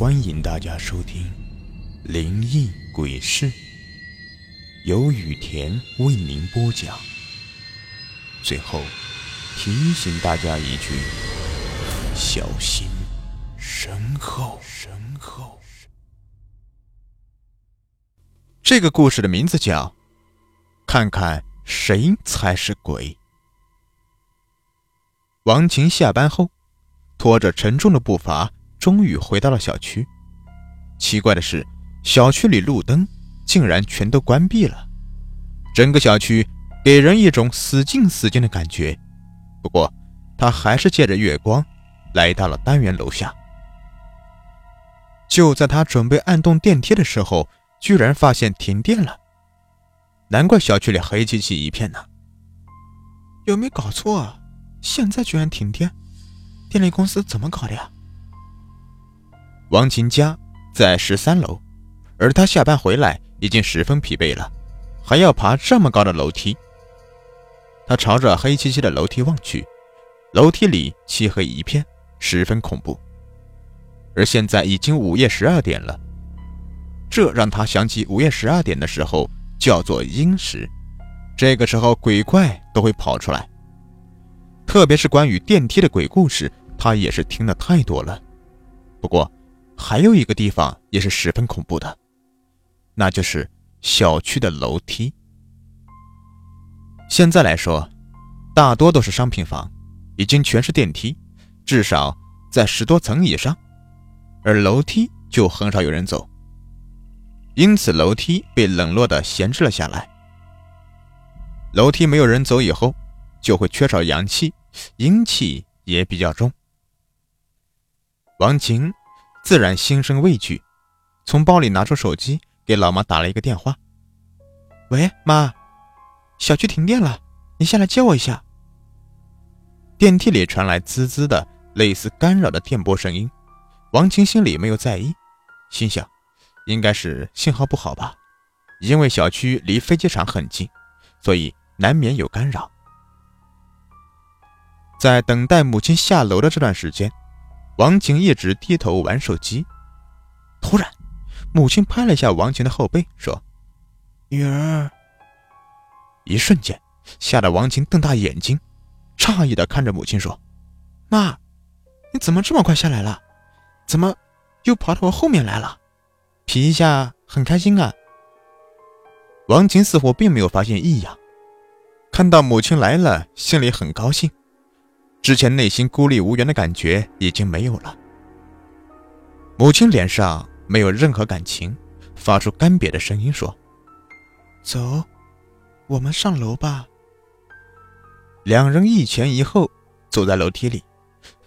欢迎大家收听《灵异鬼事》，由雨田为您播讲。最后提醒大家一句：小心身后。身后。这个故事的名字叫《看看谁才是鬼》。王晴下班后，拖着沉重的步伐。终于回到了小区。奇怪的是，小区里路灯竟然全都关闭了，整个小区给人一种死静死静的感觉。不过，他还是借着月光来到了单元楼下。就在他准备按动电梯的时候，居然发现停电了。难怪小区里黑漆漆一片呢。有没有搞错？啊？现在居然停电？电力公司怎么搞的呀？王琴家在十三楼，而他下班回来已经十分疲惫了，还要爬这么高的楼梯。他朝着黑漆漆的楼梯望去，楼梯里漆黑一片，十分恐怖。而现在已经午夜十二点了，这让他想起午夜十二点的时候叫做阴时，这个时候鬼怪都会跑出来。特别是关于电梯的鬼故事，他也是听的太多了。不过。还有一个地方也是十分恐怖的，那就是小区的楼梯。现在来说，大多都是商品房，已经全是电梯，至少在十多层以上，而楼梯就很少有人走，因此楼梯被冷落的闲置了下来。楼梯没有人走以后，就会缺少阳气，阴气也比较重。王晴。自然心生畏惧，从包里拿出手机给老妈打了一个电话：“喂，妈，小区停电了，你下来接我一下。”电梯里传来滋滋的类似干扰的电波声音，王晴心里没有在意，心想应该是信号不好吧，因为小区离飞机场很近，所以难免有干扰。在等待母亲下楼的这段时间。王晴一直低头玩手机，突然，母亲拍了一下王晴的后背，说：“女儿。”一瞬间，吓得王晴瞪大眼睛，诧异的看着母亲说：“妈，你怎么这么快下来了？怎么又跑到我后面来了？皮一下很开心啊？”王晴似乎并没有发现异样，看到母亲来了，心里很高兴。之前内心孤立无援的感觉已经没有了。母亲脸上没有任何感情，发出干瘪的声音说：“走，我们上楼吧。”两人一前一后走在楼梯里，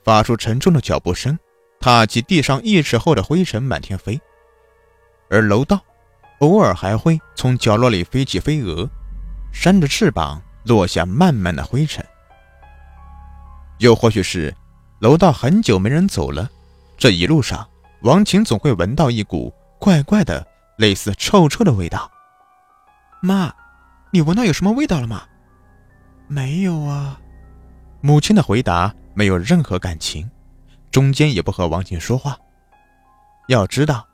发出沉重的脚步声，踏起地上一尺厚的灰尘满天飞。而楼道偶尔还会从角落里飞起飞蛾，扇着翅膀落下漫漫的灰尘。又或许是楼道很久没人走了，这一路上王晴总会闻到一股怪怪的、类似臭臭的味道。妈，你闻到有什么味道了吗？没有啊。母亲的回答没有任何感情，中间也不和王晴说话。要知道，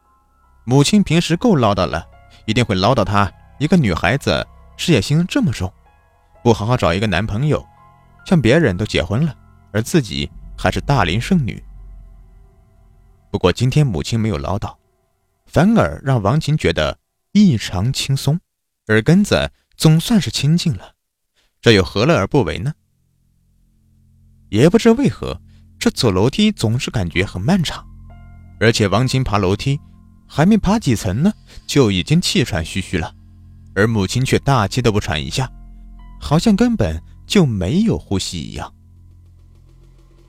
母亲平时够唠叨了，一定会唠叨她一个女孩子事业心这么重，不好好找一个男朋友，像别人都结婚了。而自己还是大龄剩女。不过今天母亲没有唠叨，反而让王琴觉得异常轻松，耳根子总算是清净了。这又何乐而不为呢？也不知为何，这走楼梯总是感觉很漫长，而且王琴爬楼梯还没爬几层呢，就已经气喘吁吁了，而母亲却大气都不喘一下，好像根本就没有呼吸一样。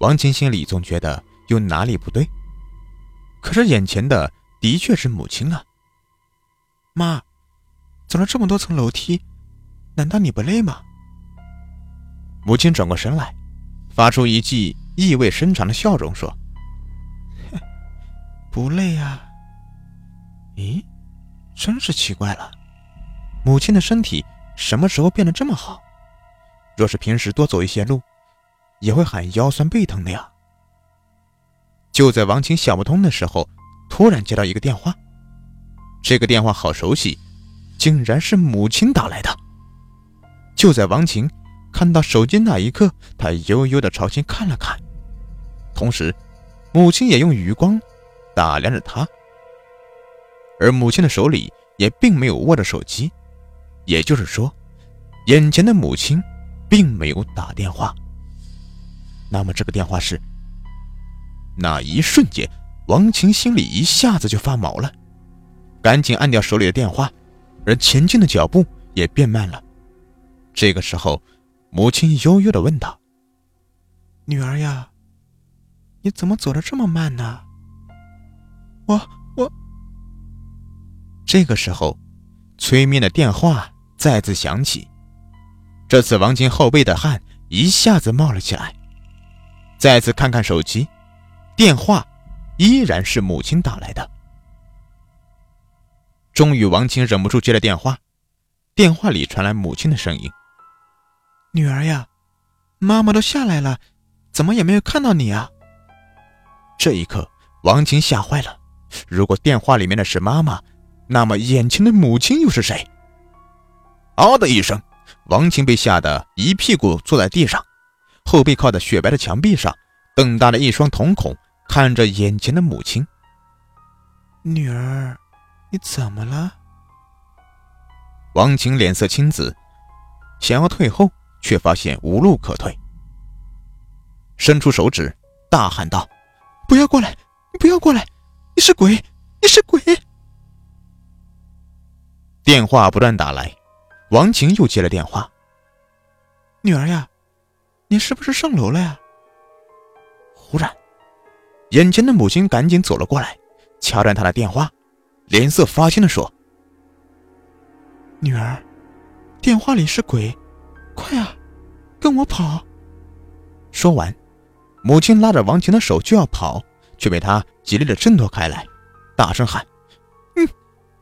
王琴心里总觉得有哪里不对，可是眼前的的确是母亲啊。妈，走了这么多层楼梯，难道你不累吗？母亲转过身来，发出一记意味深长的笑容，说：“ 不累啊。”咦，真是奇怪了，母亲的身体什么时候变得这么好？若是平时多走一些路。也会喊腰酸背疼的呀。就在王晴想不通的时候，突然接到一个电话，这个电话好熟悉，竟然是母亲打来的。就在王晴看到手机那一刻，他悠悠的朝前看了看，同时，母亲也用余光打量着他。而母亲的手里也并没有握着手机，也就是说，眼前的母亲并没有打电话。那么这个电话是？那一瞬间，王晴心里一下子就发毛了，赶紧按掉手里的电话，而前进的脚步也变慢了。这个时候，母亲悠悠的问道：“女儿呀，你怎么走的这么慢呢？”我我。这个时候，催眠的电话再次响起，这次王晴后背的汗一下子冒了起来。再次看看手机。电话依然是母亲打来的。终于，王晴忍不住接了电话。电话里传来母亲的声音：“女儿呀，妈妈都下来了，怎么也没有看到你啊？”这一刻，王晴吓坏了。如果电话里面的是妈妈，那么眼前的母亲又是谁？嗷的一声，王晴被吓得一屁股坐在地上，后背靠在雪白的墙壁上，瞪大了一双瞳孔。看着眼前的母亲，女儿，你怎么了？王晴脸色青紫，想要退后，却发现无路可退，伸出手指，大喊道：“不要过来！你不要过来！你是鬼！你是鬼！”电话不断打来，王晴又接了电话：“女儿呀，你是不是上楼了呀？”忽然。眼前的母亲赶紧走了过来，掐断他的电话，脸色发青的说：“女儿，电话里是鬼，快啊，跟我跑！”说完，母亲拉着王晴的手就要跑，却被他极力的挣脱开来，大声喊：“你，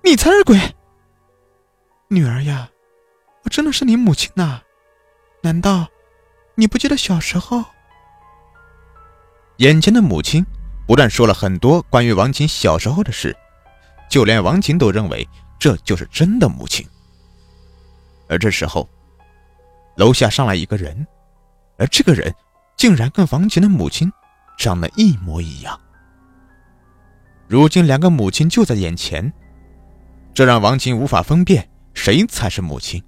你才是鬼！女儿呀，我真的是你母亲呐，难道你不记得小时候？”眼前的母亲。不但说了很多关于王琴小时候的事，就连王琴都认为这就是真的母亲。而这时候，楼下上来一个人，而这个人竟然跟王琴的母亲长得一模一样。如今两个母亲就在眼前，这让王琴无法分辨谁才是母亲。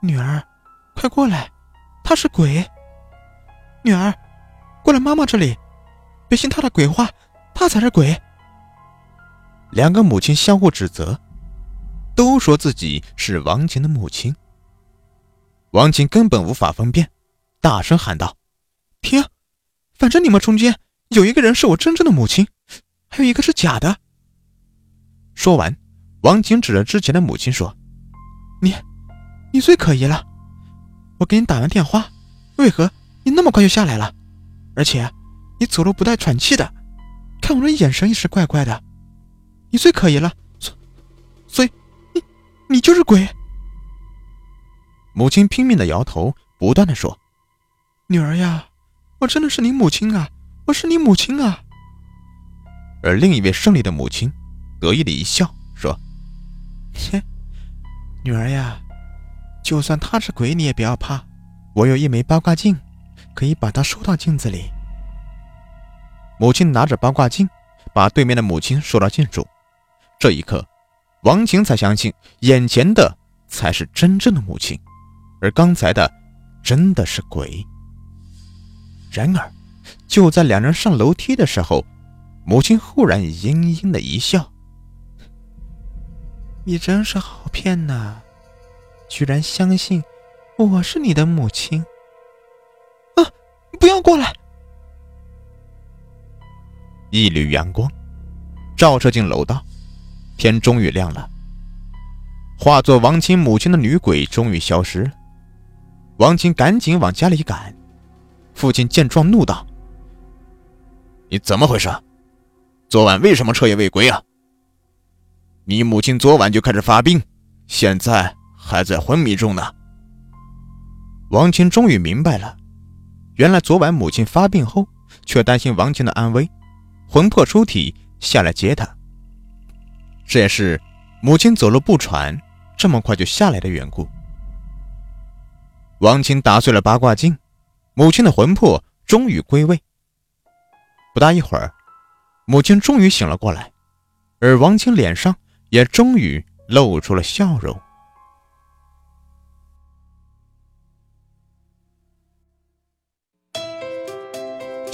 女儿，快过来，他是鬼。女儿，过来妈妈这里。别信他的鬼话，他才是鬼。两个母亲相互指责，都说自己是王琴的母亲。王琴根本无法分辨，大声喊道：“停！反正你们中间有一个人是我真正的母亲，还有一个是假的。”说完，王晴指着之前的母亲说：“你，你最可疑了。我给你打完电话，为何你那么快就下来了？而且……”你走路不带喘气的，看我的眼神也是怪怪的。你最可疑了，所所以你你就是鬼。母亲拼命的摇头，不断的说：“女儿呀，我真的是你母亲啊，我是你母亲啊。”而另一位胜利的母亲得意的一笑，说：“切，女儿呀，就算他是鬼，你也不要怕，我有一枚八卦镜，可以把它收到镜子里。”母亲拿着八卦镜，把对面的母亲收到镜中。这一刻，王晴才相信眼前的才是真正的母亲，而刚才的真的是鬼。然而，就在两人上楼梯的时候，母亲忽然阴阴的一笑：“你真是好骗呐，居然相信我是你的母亲！啊，不要过来！”一缕阳光照射进楼道，天终于亮了。化作王清母亲的女鬼终于消失了。王清赶紧往家里赶。父亲见状怒道：“你怎么回事？昨晚为什么彻夜未归啊？你母亲昨晚就开始发病，现在还在昏迷中呢。”王清终于明白了，原来昨晚母亲发病后，却担心王清的安危。魂魄出体，下来接她。这也是母亲走路不喘，这么快就下来的缘故。王清打碎了八卦镜，母亲的魂魄终于归位。不大一会儿，母亲终于醒了过来，而王清脸上也终于露出了笑容。